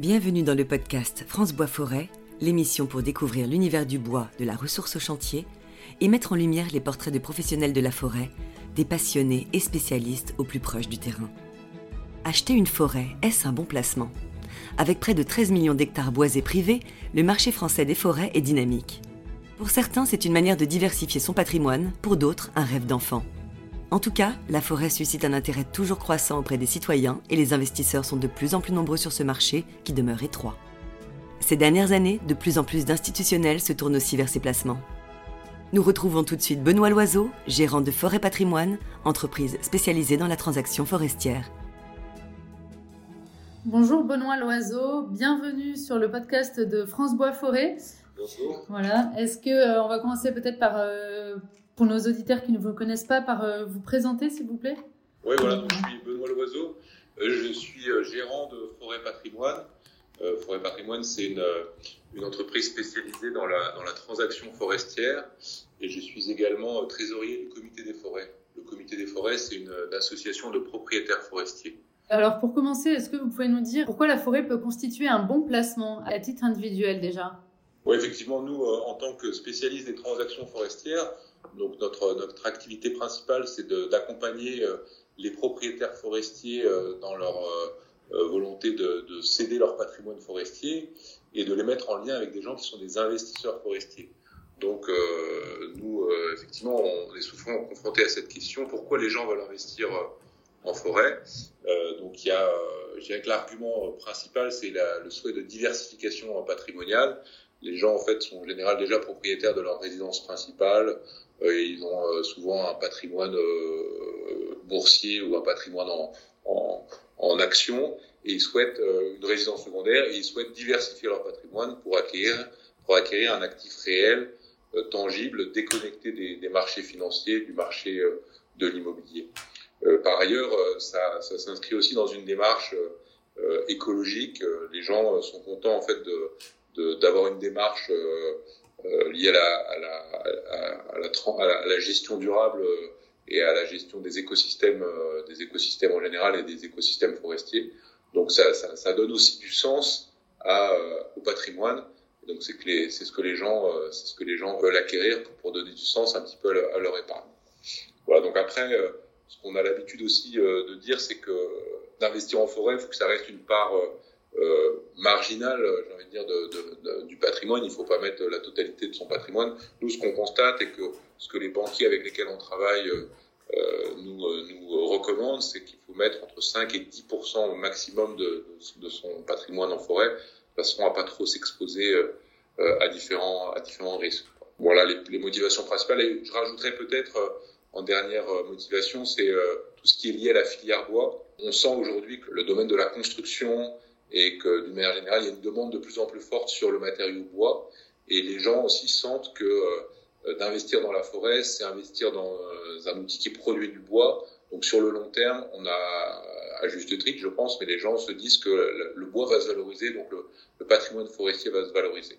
Bienvenue dans le podcast France Bois Forêt, l'émission pour découvrir l'univers du bois, de la ressource au chantier et mettre en lumière les portraits de professionnels de la forêt, des passionnés et spécialistes au plus proche du terrain. Acheter une forêt, est-ce un bon placement? Avec près de 13 millions d'hectares boisés privés, le marché français des forêts est dynamique. Pour certains, c'est une manière de diversifier son patrimoine, pour d'autres, un rêve d'enfant. En tout cas, la forêt suscite un intérêt toujours croissant auprès des citoyens et les investisseurs sont de plus en plus nombreux sur ce marché qui demeure étroit. Ces dernières années, de plus en plus d'institutionnels se tournent aussi vers ces placements. Nous retrouvons tout de suite Benoît Loiseau, gérant de Forêt Patrimoine, entreprise spécialisée dans la transaction forestière. Bonjour Benoît Loiseau, bienvenue sur le podcast de France Bois Forêt. Bonjour. Voilà, est-ce que euh, on va commencer peut-être par euh, pour nos auditeurs qui ne vous connaissent pas, par euh, vous présenter, s'il vous plaît Oui, voilà, donc, je suis Benoît Loiseau. Euh, je suis euh, gérant de Forêt Patrimoine. Forêt Patrimoine, c'est une, une, entreprise spécialisée dans la, dans la transaction forestière. Et je suis également trésorier du Comité des forêts. Le Comité des forêts, c'est une, une association de propriétaires forestiers. Alors, pour commencer, est-ce que vous pouvez nous dire pourquoi la forêt peut constituer un bon placement à titre individuel déjà? Oui, effectivement, nous, en tant que spécialistes des transactions forestières, donc notre, notre activité principale, c'est d'accompagner euh, les propriétaires forestiers euh, dans leur euh, volonté de, de, céder leur patrimoine forestier et de les mettre en lien avec des gens qui sont des investisseurs forestiers. Donc nous, effectivement, on est souvent confrontés à cette question pourquoi les gens veulent investir en forêt? Donc il y a, je dirais que l'argument principal, c'est le souhait de diversification patrimoniale. Les gens, en fait, sont en général déjà propriétaires de leur résidence principale, ils ont euh, souvent un patrimoine euh, boursier ou un patrimoine en, en, action et ils souhaitent une résidence secondaire et ils souhaitent diversifier leur patrimoine pour acquérir, pour acquérir un actif réel, tangible, déconnecté des, des, marchés financiers, du marché de l'immobilier. par ailleurs, ça, ça s'inscrit aussi dans une démarche écologique. Les gens sont contents en fait de d'avoir une démarche euh, liées à la, gestion durable euh, et à la gestion des écosystèmes, euh, des écosystèmes en général et des écosystèmes forestiers. Donc ça, donne aussi du sens à, au patrimoine. Donc c'est c'est ce que les gens, c'est ce que les gens veulent acquérir pour, pour, donner du sens un petit peu à leur, épargne. Voilà. Donc après, ce qu'on a l'habitude aussi de dire, c'est que d'investir en forêt, il faut que ça reste une part euh, marginal, j'ai envie de dire, de, de, du patrimoine. Il ne faut pas mettre la totalité de son patrimoine. Nous, ce qu'on constate et que ce que les banquiers avec lesquels on travaille euh, nous, euh, nous recommandent, c'est qu'il faut mettre entre 5 et 10% au maximum de, son patrimoine en forêt, de façon à pas trop s'exposer euh, à différents à différents risques. Voilà les, les motivations principales. Et je rajouterais peut-être en dernière motivation, c'est tout ce qui est lié à la filière bois. On sent aujourd'hui que le domaine de la construction, et que d'une manière générale, il y a une demande de plus en plus forte sur le matériau bois et les gens aussi sentent que euh, d'investir dans la forêt, c'est investir dans euh, un outil qui produit du bois. Donc sur le long terme, on a à juste titre, je pense, mais les gens se disent que le, bois va se valoriser, donc le, patrimoine forestier va se valoriser.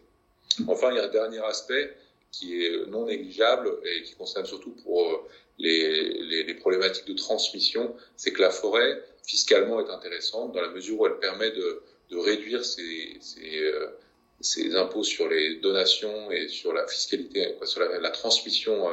Enfin, il y a un dernier aspect qui est non négligeable et qui concerne surtout pour euh, les, les problématiques de transmission, c'est que la forêt, fiscalement est intéressante dans la mesure où elle permet de, de réduire ses, euh, impôts sur les donations et sur la fiscalité, sur la, transmission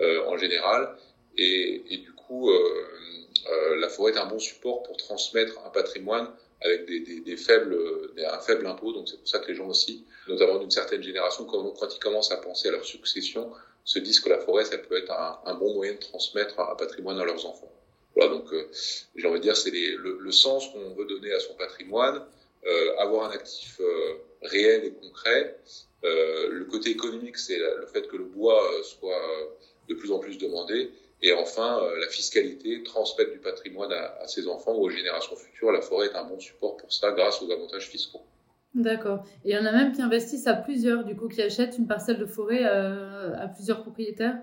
euh, en général. Et, du coup, euh, la forêt est un bon support pour transmettre un patrimoine avec des, des, faibles, un faible impôt. Donc c'est pour ça que les gens aussi, notamment d'une certaine génération, quand, ils commencent à penser à leur succession, se disent que la forêt, ça peut être un bon moyen de transmettre un patrimoine à leurs enfants. Voilà, donc euh, j'ai envie de dire, c'est le, le, sens qu'on veut donner à son patrimoine, euh, avoir un actif euh, réel et concret. Le côté économique, c'est le fait que le bois soit de plus en plus demandé. Et enfin, la fiscalité, transmettre du patrimoine à, à, ses enfants ou aux générations futures. La forêt est un bon support pour ça grâce aux avantages fiscaux. D'accord. Et il y en a même qui investissent à plusieurs, du coup, qui achètent une parcelle de forêt à plusieurs propriétaires.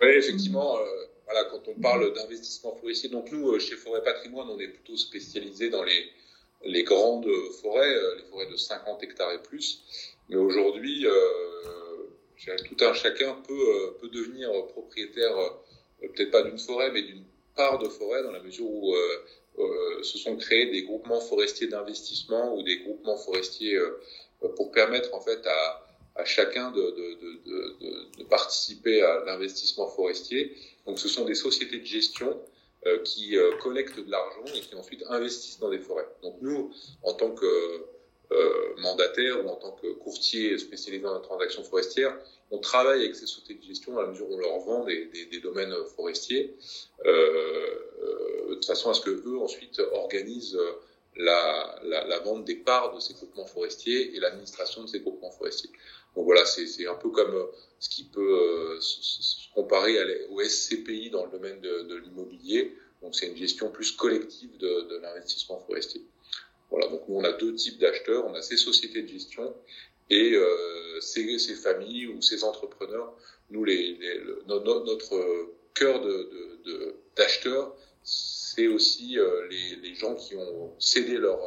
Oui, effectivement. Euh, voilà, quand on parle d'investissement forestier, donc nous, euh, chez Forêt Patrimoine, on est plutôt spécialisé dans les, grandes forêts, euh, les forêts de 50 hectares et plus. Mais aujourd'hui, euh, tout un chacun peut devenir propriétaire, peut-être pas d'une forêt, mais d'une part de forêt, dans la mesure où se sont créés des groupements forestiers d'investissement ou des groupements forestiers pour permettre en fait à, à chacun de, participer à l'investissement forestier. Donc ce sont des sociétés de gestion euh, qui euh, collectent de l'argent et qui ensuite investissent dans des forêts. Donc nous, en tant que euh, mandataire ou en tant que courtier spécialisé dans la transaction forestière, on travaille avec ces sociétés de gestion à la mesure où on leur vend des, domaines forestiers, euh, de façon à ce que eux ensuite organisent la, vente des parts de ces groupements forestiers et l'administration de ces groupements forestiers. Donc voilà, c'est un peu comme ce qui peut se comparer au SCPI dans le domaine de, de l'immobilier. Donc c'est une gestion plus collective de, de l'investissement forestier. Voilà, donc nous, on a deux types d'acheteurs. On a ces sociétés de gestion et euh, ces, ces, familles ou ces entrepreneurs. Nous, les, les, notre cœur d'acheteurs, de, c'est aussi euh, les, les, gens qui ont cédé leur,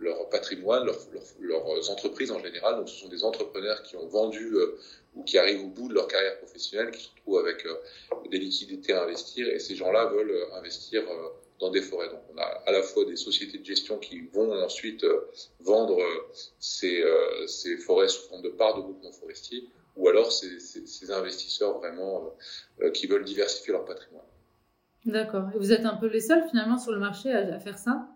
leur patrimoine, leur, leurs entreprises en général. Donc, ce sont des entrepreneurs qui ont vendu euh, ou qui arrivent au bout de leur carrière professionnelle, qui se retrouvent avec euh, des liquidités à investir, et ces gens-là veulent euh, investir dans des forêts. Donc on a à la fois des sociétés de gestion qui vont ensuite vendre ces, ces forêts sous forme de parts de groupements forestiers, ou alors ces, ces, ces investisseurs vraiment qui veulent diversifier leur patrimoine. D'accord. Et vous êtes un peu les seuls finalement sur le marché à, à faire ça?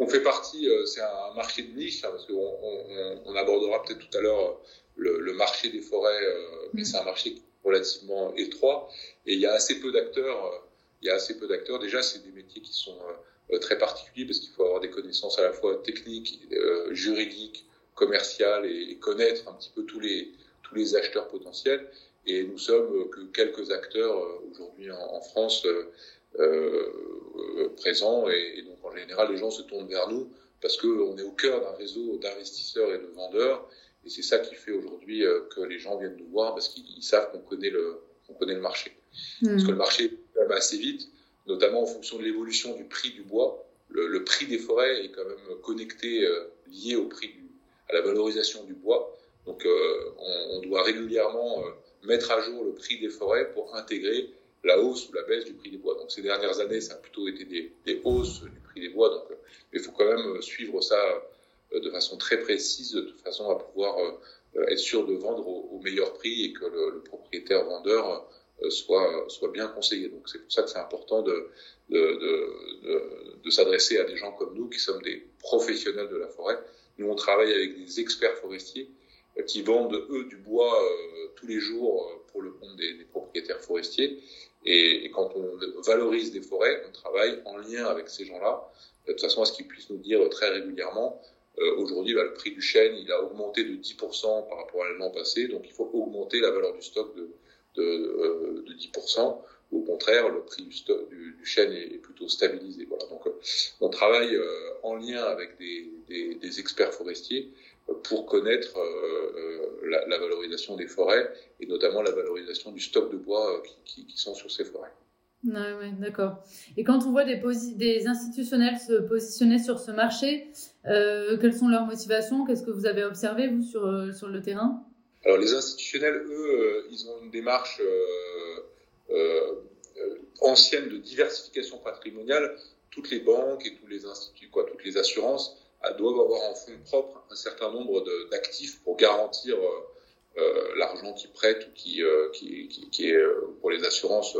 On fait partie, c'est un marché de niche, hein, parce qu'on on, on, abordera peut-être tout à l'heure le, marché des forêts, euh, mais mm. c'est un marché relativement étroit et il y a assez peu d'acteurs. Euh, il y a assez peu d'acteurs. Déjà, c'est des métiers qui sont euh, très particuliers parce qu'il faut avoir des connaissances à la fois techniques, juridiques, commerciales et, connaître un petit peu tous les tous les acheteurs potentiels. Et nous sommes que quelques acteurs aujourd'hui en, France présents et, et, donc en général les gens se tournent vers nous parce qu'on est au cœur d'un réseau d'investisseurs et de vendeurs et c'est ça qui fait aujourd'hui euh, que les gens viennent nous voir parce qu'ils savent qu'on connaît le, qu'on connaît le marché. Mmh. Parce que le marché va assez vite, notamment en fonction de l'évolution du prix du bois. Le, le, prix des forêts est quand même connecté, euh, lié au prix du, à la valorisation du bois. Donc, euh, on, on, doit régulièrement euh, mettre à jour le prix des forêts pour intégrer la hausse ou la baisse du prix des bois. Donc, ces dernières années, ça a plutôt été des, hausses du prix des bois. Donc, il faut quand même suivre ça euh, de façon très précise, de façon à pouvoir euh, être sûr de vendre au, meilleur prix et que le, propriétaire vendeur euh, soit, soit bien conseillé. Donc c'est pour ça que c'est important de, de, de, s'adresser à des gens comme nous qui sommes des professionnels de la forêt. Nous, on travaille avec des experts forestiers qui vendent, eux, du bois euh, tous les jours pour le compte des propriétaires forestiers. Et, et, quand on valorise des forêts, on travaille en lien avec ces gens-là, de façon à ce qu'ils puissent nous dire très régulièrement euh, aujourd'hui, bah, le prix du chêne, il a augmenté de 10% par rapport à l'an passé, donc il faut augmenter la valeur du stock de, de, euh, de 10%. Au contraire, le prix du, du, du chêne est, plutôt stabilisé. Voilà. Donc, euh, on travaille en lien avec des, des, des experts forestiers pour connaître la, la, valorisation des forêts et notamment la valorisation du stock de bois qui, qui, qui sont sur ces forêts. Ouais, ouais, d'accord. Et quand on voit des, des, institutionnels se positionner sur ce marché, euh, quelles sont leurs motivations? Qu'est-ce que vous avez observé, vous, sur, euh, sur le terrain? Alors, les institutionnels, eux, euh, ils ont une démarche euh, euh, ancienne de diversification patrimoniale. Toutes les banques et tous les instituts, quoi, toutes les assurances doivent avoir en fonds propres un certain nombre d'actifs pour garantir l'argent qu'ils prêtent ou qui, qui, qui, qui, est pour les assurances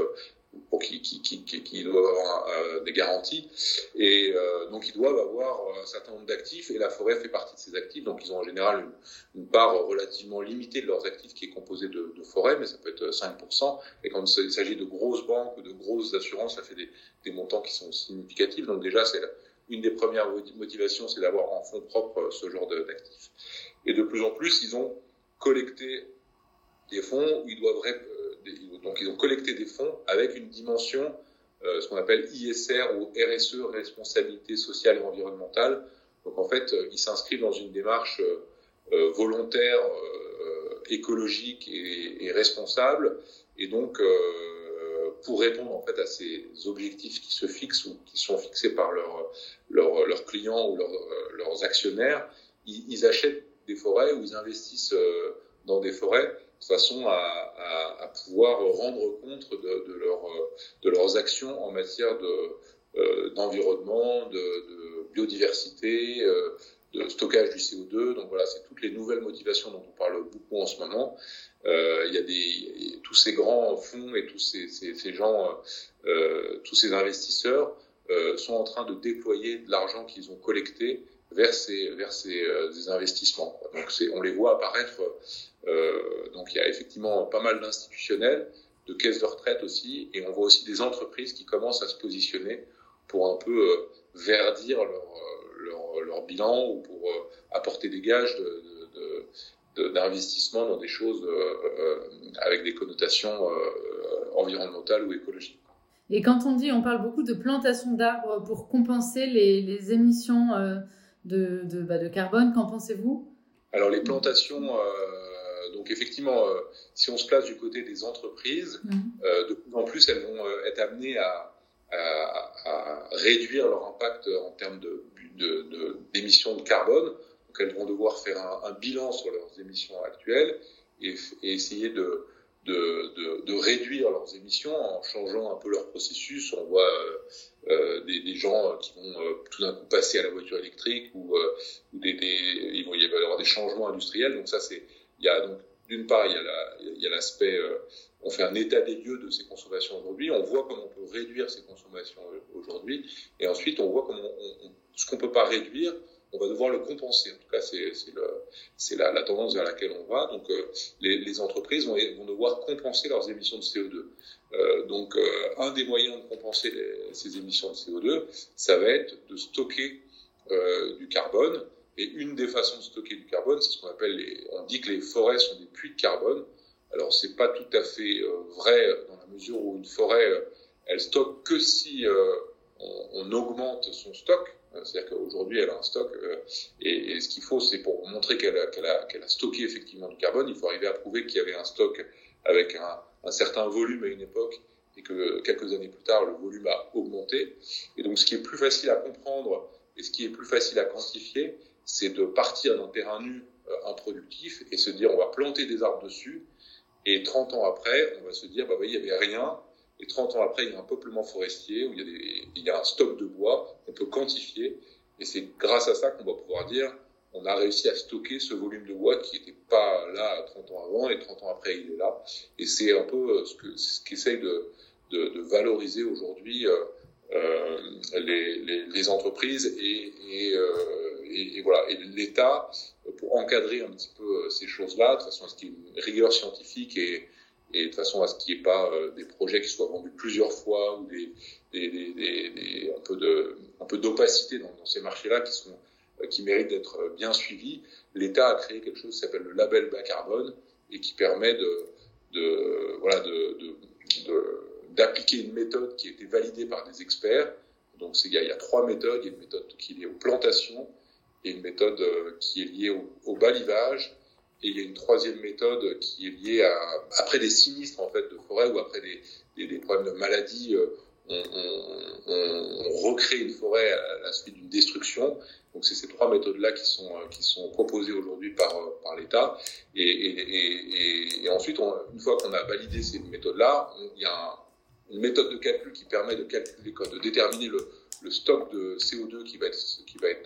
pour qui, qui, doivent avoir euh, des garanties. Et euh, donc, ils doivent avoir un certain nombre d'actifs et la forêt fait partie de ces actifs. Donc, ils ont en général une, une part relativement limitée de leurs actifs qui est composée de, de forêts, mais ça peut être 5%. Et quand il s'agit de grosses banques ou de grosses assurances, ça fait des, des montants qui sont significatifs. Donc, déjà, c'est une des premières motivations, c'est d'avoir en fonds propres ce genre d'actifs. Et de plus en plus, ils ont collecté des fonds ils doivent donc ils ont collecté des fonds avec une dimension, euh, ce qu'on appelle ISR ou RSE, responsabilité sociale et environnementale. Donc en fait, euh, ils s'inscrivent dans une démarche euh, volontaire, écologique et, responsable. Et donc, pour répondre en fait à ces objectifs qui se fixent ou qui sont fixés par leurs leur, clients ou leur, leurs actionnaires, ils, achètent des forêts ou ils investissent dans des forêts de façon à, pouvoir rendre compte de, leur, de leurs actions en matière de, d'environnement, de, de, biodiversité, de stockage du CO2. Donc voilà, c'est toutes les nouvelles motivations dont on parle beaucoup en ce moment. Euh, il y a des tous ces grands fonds et tous ces, ces, ces gens, euh, tous ces investisseurs euh, sont en train de déployer de l'argent qu'ils ont collecté vers ces vers ces, euh, investissements. Quoi. Donc on les voit apparaître. Euh, donc il y a effectivement pas mal d'institutionnels, de caisses de retraite aussi, et on voit aussi des entreprises qui commencent à se positionner pour un peu verdir leur leur, leur, bilan ou pour apporter des gages de, de, de d'investissement dans des choses euh, avec des connotations euh, environnementales ou écologiques. Et quand on dit, on parle beaucoup de plantation d'arbres pour compenser les, les émissions euh, de, de, bah, de, carbone, qu'en pensez-vous? Alors les plantations, donc effectivement, si on se place du côté des entreprises, mmh. de plus en plus elles vont être amenées à, à, à réduire leur impact en termes d'émissions de, de, de, carbone. Donc elles vont devoir faire un, un bilan sur leurs émissions actuelles et, et essayer de, de, de, de, réduire leurs émissions en changeant un peu leur processus. On voit euh, euh des, des, gens qui vont euh, tout d'un coup passer à la voiture électrique ou, euh, ou des, des, il va y avoir des changements industriels. Donc ça, c'est, il y a donc d'une part, il y a, la, il y a l'aspect, euh, on fait un état des lieux de ces consommations aujourd'hui, on voit comment on peut réduire ces consommations aujourd'hui, et ensuite on voit comment on, on, ce qu'on peut pas réduire, on va devoir le compenser. En tout cas, c'est la, la, tendance vers laquelle on va. Donc, euh, les, les, entreprises vont, vont, devoir compenser leurs émissions de CO2. Euh, donc, euh, un des moyens de compenser les, ces émissions de CO2, ça va être de stocker euh, du carbone. Et une des façons de stocker du carbone, c'est ce qu'on appelle les, on dit que les forêts sont des puits de carbone. Alors, c'est pas tout à fait euh, vrai dans la mesure où une forêt, euh, elle stocke que si on, on augmente son stock. C'est-à-dire qu'aujourd'hui, elle a un stock, euh, et, ce qu'il faut, c'est pour montrer qu'elle a, qu'elle a, qu'elle a, stocké effectivement du carbone, il faut arriver à prouver qu'il y avait un stock avec un, un, certain volume à une époque, et que quelques années plus tard, le volume a augmenté. Et donc, ce qui est plus facile à comprendre et ce qui est plus facile à quantifier, c'est de partir d'un terrain nu euh, improductif et se dire, on va planter des arbres dessus, et 30 ans après, on va se dire, bah oui, il y avait rien, et 30 ans après, il y a un peuplement forestier où il y a, des, il y a un stock de bois qu'on peut quantifier. Et c'est grâce à ça qu'on va pouvoir dire on a réussi à stocker ce volume de bois qui n'était pas là 30 ans avant et 30 ans après il est là. Et c'est un peu euh, ce que ce qu'essaye de, de, de, valoriser aujourd'hui euh, euh, les, les, les, entreprises et, et, euh, et voilà et l'État pour encadrer un petit peu euh, ces choses-là de façon à ce qu'il y ait une rigueur scientifique et, de façon à ce qu'il n'y ait pas euh, des projets qui soient vendus plusieurs fois ou un peu d'opacité dans, ces marchés-là qui euh, méritent d'être bien suivis. L'État a créé quelque chose qui s'appelle le label bas carbone et qui permet d'appliquer une méthode qui a été validée par des experts. Donc il y, a, il y a trois méthodes. Il y a une méthode qui est liée aux plantations et une méthode euh, qui est liée au, balivage et il y a une troisième méthode qui est liée à après des sinistres en fait de forêt ou après des, des, problèmes de maladie, euh, on, recrée une forêt à la suite d'une destruction. Donc c'est ces trois méthodes-là qui sont qui sont proposées aujourd'hui par par l'État. Et, ensuite, une fois qu'on a validé ces méthodes-là, il y a un, une méthode de calcul qui permet de calculer, de déterminer le, le stock de CO2 qui va être qui va être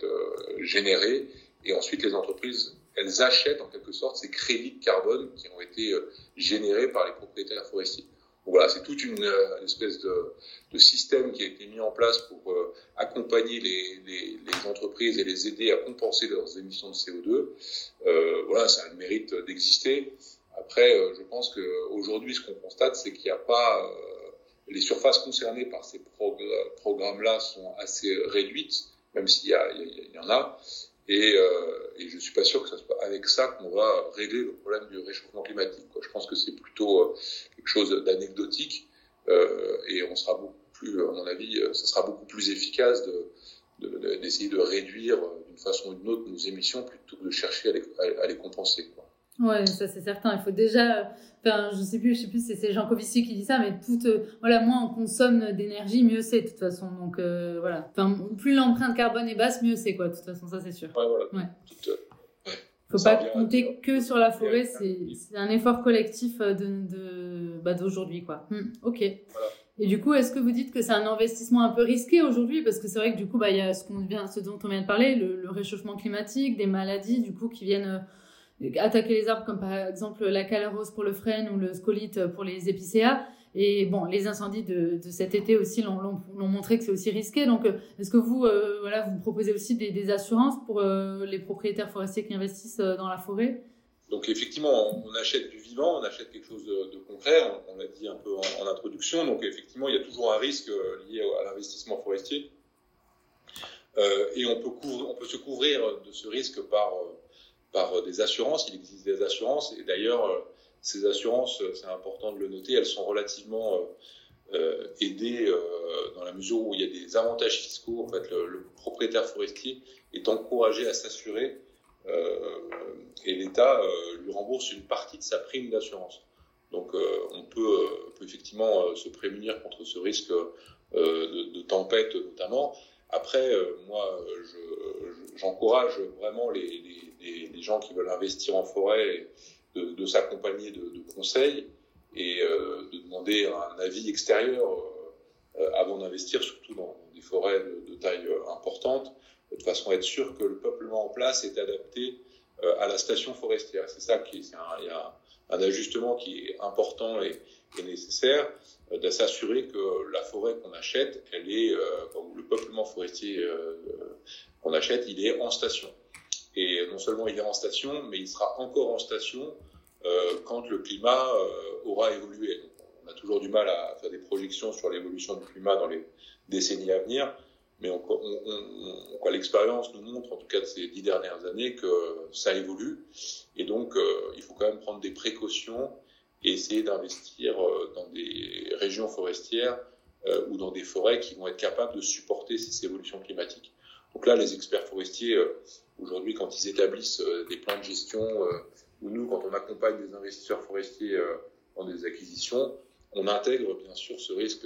euh, généré. Et ensuite, les entreprises elles achètent en quelque sorte ces crédits de carbone qui ont été euh, générés par les propriétaires forestiers. Voilà, c'est toute une, euh, espèce de, système qui a été mis en place pour euh, accompagner les, entreprises et les aider à compenser leurs émissions de CO2. Euh, voilà, ça a le mérite d'exister. Après, je pense qu'aujourd'hui, ce qu'on constate, c'est qu'il n'y a pas... les surfaces concernées par ces progr programmes-là sont assez réduites, même s'il y, y, y, en a. Et, euh, je suis pas sûr que ce soit avec ça qu'on va régler le problème du réchauffement climatique. Je pense que c'est plutôt euh, quelque chose d'anecdotique euh, et on sera beaucoup plus, à mon avis, ça sera beaucoup plus efficace de, d'essayer de, réduire d'une façon ou d'une autre nos émissions plutôt que de chercher à les, compenser. Ouais, ça c'est certain. Il faut déjà, enfin, je sais plus, je sais plus, c'est Jean Covici qui dit ça, mais tout, euh, voilà, moins on consomme d'énergie, mieux c'est de toute façon. Donc euh, voilà, enfin, plus l'empreinte carbone est basse, mieux c'est quoi. De toute façon, ça c'est sûr. Ouais, voilà. Ouais. Tout, euh, faut pas compter que sur la forêt. C'est un effort collectif de, de bah, d'aujourd'hui, quoi. Hum, ok. Voilà. Et du coup, est-ce que vous dites que c'est un investissement un peu risqué aujourd'hui? Parce que c'est vrai que du coup, bah, il y a ce, qu'on vient, ce dont on vient de parler, le, réchauffement climatique, des maladies du coup qui viennent attaquer les arbres, comme par exemple la calarose pour le frêne ou le scolite pour les épicéas. Et bon, les incendies de, de cet été aussi l'ont montré que c'est aussi risqué. Donc, euh, est-ce que vous, euh, voilà, vous proposez aussi des, des assurances pour les propriétaires forestiers qui investissent dans la forêt? Donc effectivement, on achète du vivant, on achète quelque chose de, concret, on, l'a dit un peu en, introduction, donc effectivement, il y a toujours un risque euh, lié à l'investissement forestier. Euh, et on peut, on peut se couvrir de ce risque par, euh, par des assurances, il existe des assurances, et d'ailleurs, ces assurances, c'est important de le noter, elles sont relativement aidées dans la mesure où il y a des avantages fiscaux. En fait, le propriétaire forestier est encouragé à s'assurer euh, et l'État euh, lui rembourse une partie de sa prime d'assurance. Donc euh, on peut, effectivement se prémunir contre ce risque de, tempête notamment. Après, moi, j'encourage vraiment les, gens qui veulent investir en forêt de, s'accompagner de, conseils et de demander un avis extérieur avant d'investir, surtout dans des forêts de, taille importante de façon à être sûr que le peuplement en place est adapté euh, à la station forestière. C'est ça qui, il y a un ajustement qui est important et, nécessaire, euh, de s'assurer que la forêt qu'on achète, est, euh, le peuplement forestier qu'on achète, il est en station. Et non seulement il est en station, mais il sera encore en station quand le climat aura évolué. on a toujours du mal à faire des projections sur l'évolution du climat dans les décennies à venir mais l'expérience nous montre, en tout cas de ces dix dernières années, que ça évolue. Et donc, euh, il faut quand même prendre des précautions et essayer d'investir euh, dans des régions forestières euh, ou dans des forêts qui vont être capables de supporter ces évolutions climatiques. Donc là, les experts forestiers, aujourd'hui, quand ils établissent des plans de gestion, ou nous, quand on accompagne des investisseurs forestiers dans des acquisitions, on intègre bien sûr ce risque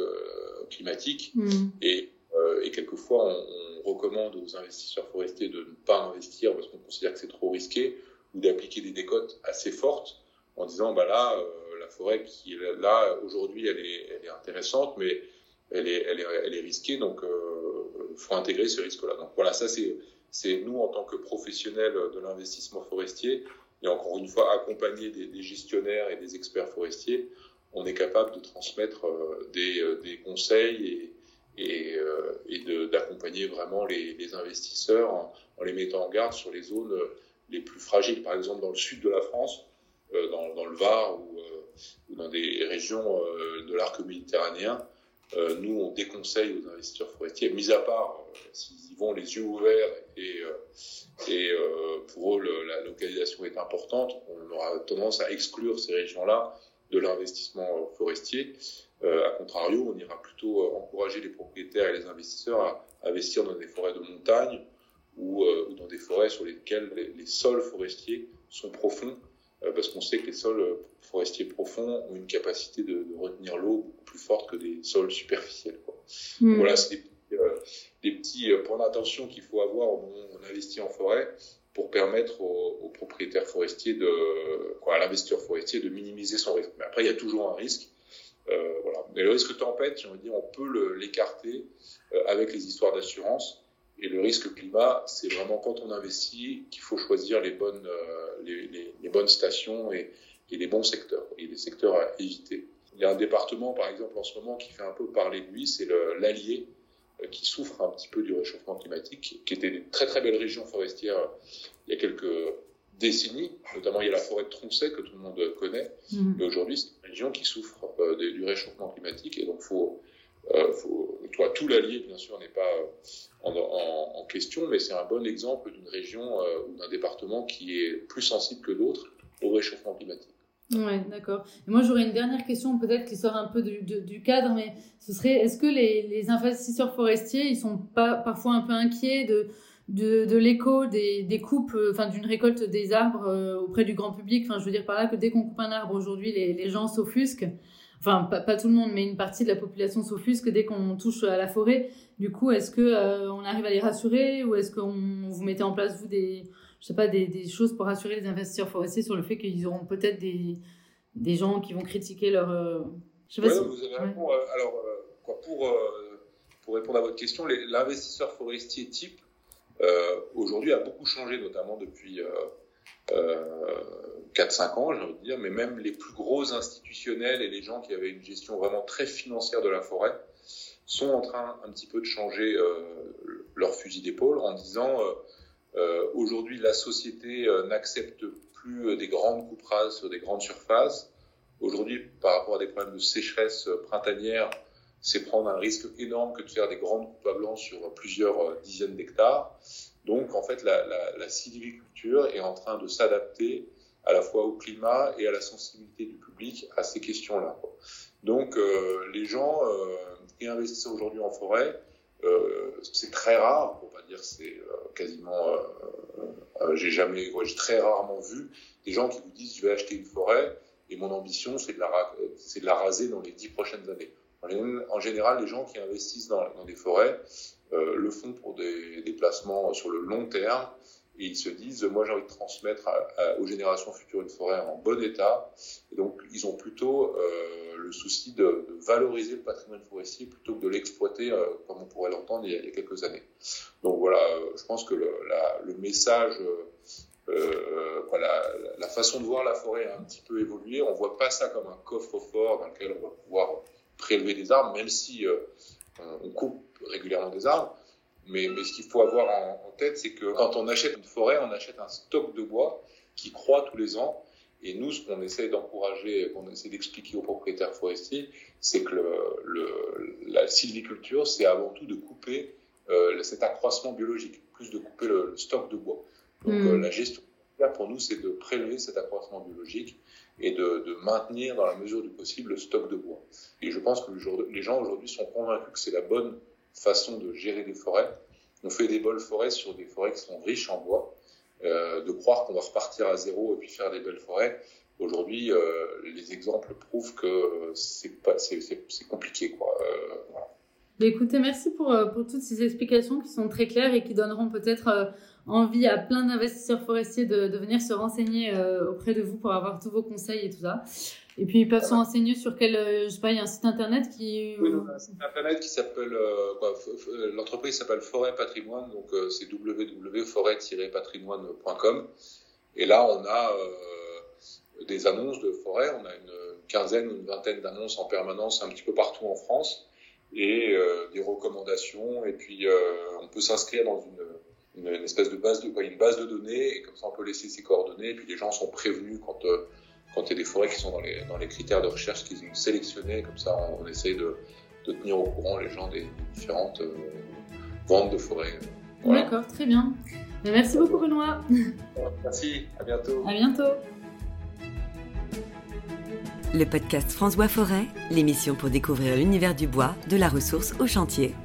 climatique mmh. et euh, et quelquefois, on, recommande aux investisseurs forestiers de ne pas investir parce qu'on considère que c'est trop risqué ou d'appliquer des décotes assez fortes en disant bah là, euh, la forêt qui là aujourd'hui, elle est, intéressante, mais elle est, elle est, elle est risquée, donc il euh, faut intégrer ce risque-là. Donc voilà, ça c'est nous en tant que professionnels de l'investissement forestier et encore une fois accompagner des, gestionnaires et des experts forestiers, on est capable de transmettre des, des conseils et, et, euh, d'accompagner vraiment les, investisseurs en, en, les mettant en garde sur les zones euh, les plus fragiles. Par exemple, dans le sud de la France, euh, dans, dans, le Var ou, ou, dans des régions de l'arc méditerranéen, nous, on déconseille aux investisseurs forestiers, mis à part s'ils y vont les yeux ouverts et, pour eux la localisation est importante, on aura tendance à exclure ces régions-là de l'investissement forestier. Euh, a contrario, on ira plutôt euh, encourager les propriétaires et les investisseurs à investir dans des forêts de montagne ou, euh, dans des forêts sur lesquelles les, sols forestiers sont profonds, parce qu'on sait que les sols forestiers profonds ont une capacité de, retenir l'eau beaucoup plus forte que des sols superficiels. Hmm. Voilà, c'est des, petits points d'attention qu'il faut avoir au moment où on investit en forêt pour permettre aux, propriétaires forestiers de, quoi, à l'investisseur forestier de minimiser son risque. Mais après, il y a toujours un risque euh, voilà. Mais le risque tempête, j'ai envie de dire, on peut l'écarter euh, avec les histoires d'assurance. Et le risque climat, c'est vraiment quand on investit qu'il faut choisir les bonnes, euh, les, les, bonnes stations et, et, les bons secteurs, et les secteurs à éviter. Il y a un département, par exemple, en ce moment, qui fait un peu parler de lui, c'est l'Allier, qui souffre un petit peu du réchauffement climatique, qui était une très très belle région forestière il y a quelques décennies. Notamment, il y a la forêt de Troncet que tout le monde connaît. Mmh. Mais aujourd'hui, c'est une région qui souffre euh, du réchauffement climatique. Et donc, faut, euh, faut, toi, tout l'allier, bien sûr, n'est pas euh, en, question, mais c'est un bon exemple d'une région ou d'un département qui est plus sensible que d'autres au réchauffement climatique. Ouais, d'accord. Moi, j'aurais une dernière question, peut-être qui sort un peu du, cadre, mais ce serait est-ce que les, investisseurs forestiers, ils sont pas parfois un peu inquiets de l'écho des, coupes, euh, enfin d'une récolte des arbres euh, auprès du grand public? Enfin, je veux dire par là que dès qu'on coupe un arbre aujourd'hui, les gens s'offusquent. Enfin, pas, pas, tout le monde, mais une partie de la population s'offusque dès qu'on touche à la forêt. Du coup, est-ce que euh, on arrive à les rassurer ou est-ce qu'on vous mettez en place vous des, je sais pas, des, des choses pour rassurer les investisseurs forestiers sur le fait qu'ils auront peut-être des, des gens qui vont critiquer leur Je sais vous avez Alors, quoi, pour, pour répondre à votre question, l'investisseur forestier type, aujourd'hui, a beaucoup changé, notamment depuis 4-5 ans, j'ai envie de dire, mais même les plus gros institutionnels et les gens qui avaient une gestion vraiment très financière de la forêt sont en train un petit peu de changer euh, leur fusil d'épaule en disant euh, euh, aujourd'hui la société n'accepte plus des grandes coupes sur des grandes surfaces. Aujourd'hui, par rapport à des problèmes de sécheresse printanière, c'est prendre un risque énorme que de faire des grandes coupes à blanc sur plusieurs dizaines d'hectares. Donc, en fait, la, la, la sylviculture est en train de s'adapter à la fois au climat et à la sensibilité du public à ces questions-là. Donc, euh, les gens euh, qui investissent aujourd'hui en forêt, euh, c'est très rare, pour pas dire c'est euh, quasiment, euh, j'ai jamais, j'ai très rarement vu des gens qui vous disent je vais acheter une forêt et mon ambition c'est de la, c'est de la raser dans les dix prochaines années. En général, les gens qui investissent dans, des forêts le font pour des, des placements sur le long terme et ils se disent, moi j'ai envie de transmettre aux générations futures une forêt en bon état. Et donc ils ont plutôt euh, le souci de, valoriser le patrimoine forestier plutôt que de l'exploiter euh, comme on pourrait l'entendre il, y a quelques années. Donc voilà, euh, je pense que le, message, euh, voilà, la façon de voir la forêt a un petit peu évolué. On voit pas ça comme un coffre-fort dans lequel on va pouvoir prélever des arbres, même si on coupe régulièrement des arbres. Mais, mais ce qu'il faut avoir en, en tête, c'est que quand on achète une forêt, on achète un stock de bois qui croît tous les ans. Et nous, ce qu'on essaie d'encourager, qu'on essaie d'expliquer aux propriétaires forestiers, c'est que le, le, la sylviculture, c'est avant tout de couper euh, cet accroissement biologique, plus de couper le, le stock de bois. Donc mmh. euh, la gestion pour nous, c'est de prélever cet accroissement biologique et de, maintenir dans la mesure du possible le stock de bois. Et je pense que les gens aujourd'hui sont convaincus que c'est la bonne façon de gérer des forêts. On fait des belles forêts sur des forêts qui sont riches en bois. Euh, de croire qu'on va repartir à zéro et puis faire des belles forêts. Aujourd'hui, euh, les exemples prouvent que c'est pas, c'est, compliqué, quoi. Euh, voilà. Écoutez, merci pour, euh, toutes ces explications qui sont très claires et qui donneront peut-être euh, envie à plein d'investisseurs forestiers de, de venir se renseigner euh, auprès de vous pour avoir tous vos conseils et tout ça. Et puis ils peuvent se renseigner sur quel, euh, je sais pas, il y a un site internet qui. Oui, donc, un site internet qui s'appelle, euh, l'entreprise s'appelle Forêt Patrimoine, donc euh, c'est www.forêt-patrimoine.com. Et là, on a des annonces de forêt, on a une quinzaine ou une vingtaine d'annonces en permanence un petit peu partout en France et des recommandations. Et puis on peut s'inscrire dans une une, une, espèce de base de quoi, une base de données et comme ça on peut laisser ses coordonnées et puis les gens sont prévenus quand euh, quand il y a des forêts qui sont dans les dans les critères de recherche qu'ils ont sélectionnés comme ça on, on essaye de, de tenir au courant les gens des, des différentes euh, ventes de forêts. Voilà. D'accord, très bien. Merci beaucoup Benoît. Merci, à bientôt. À bientôt. Le podcast France Bois Forêt, l'émission pour découvrir l'univers du bois, de la ressource au chantier.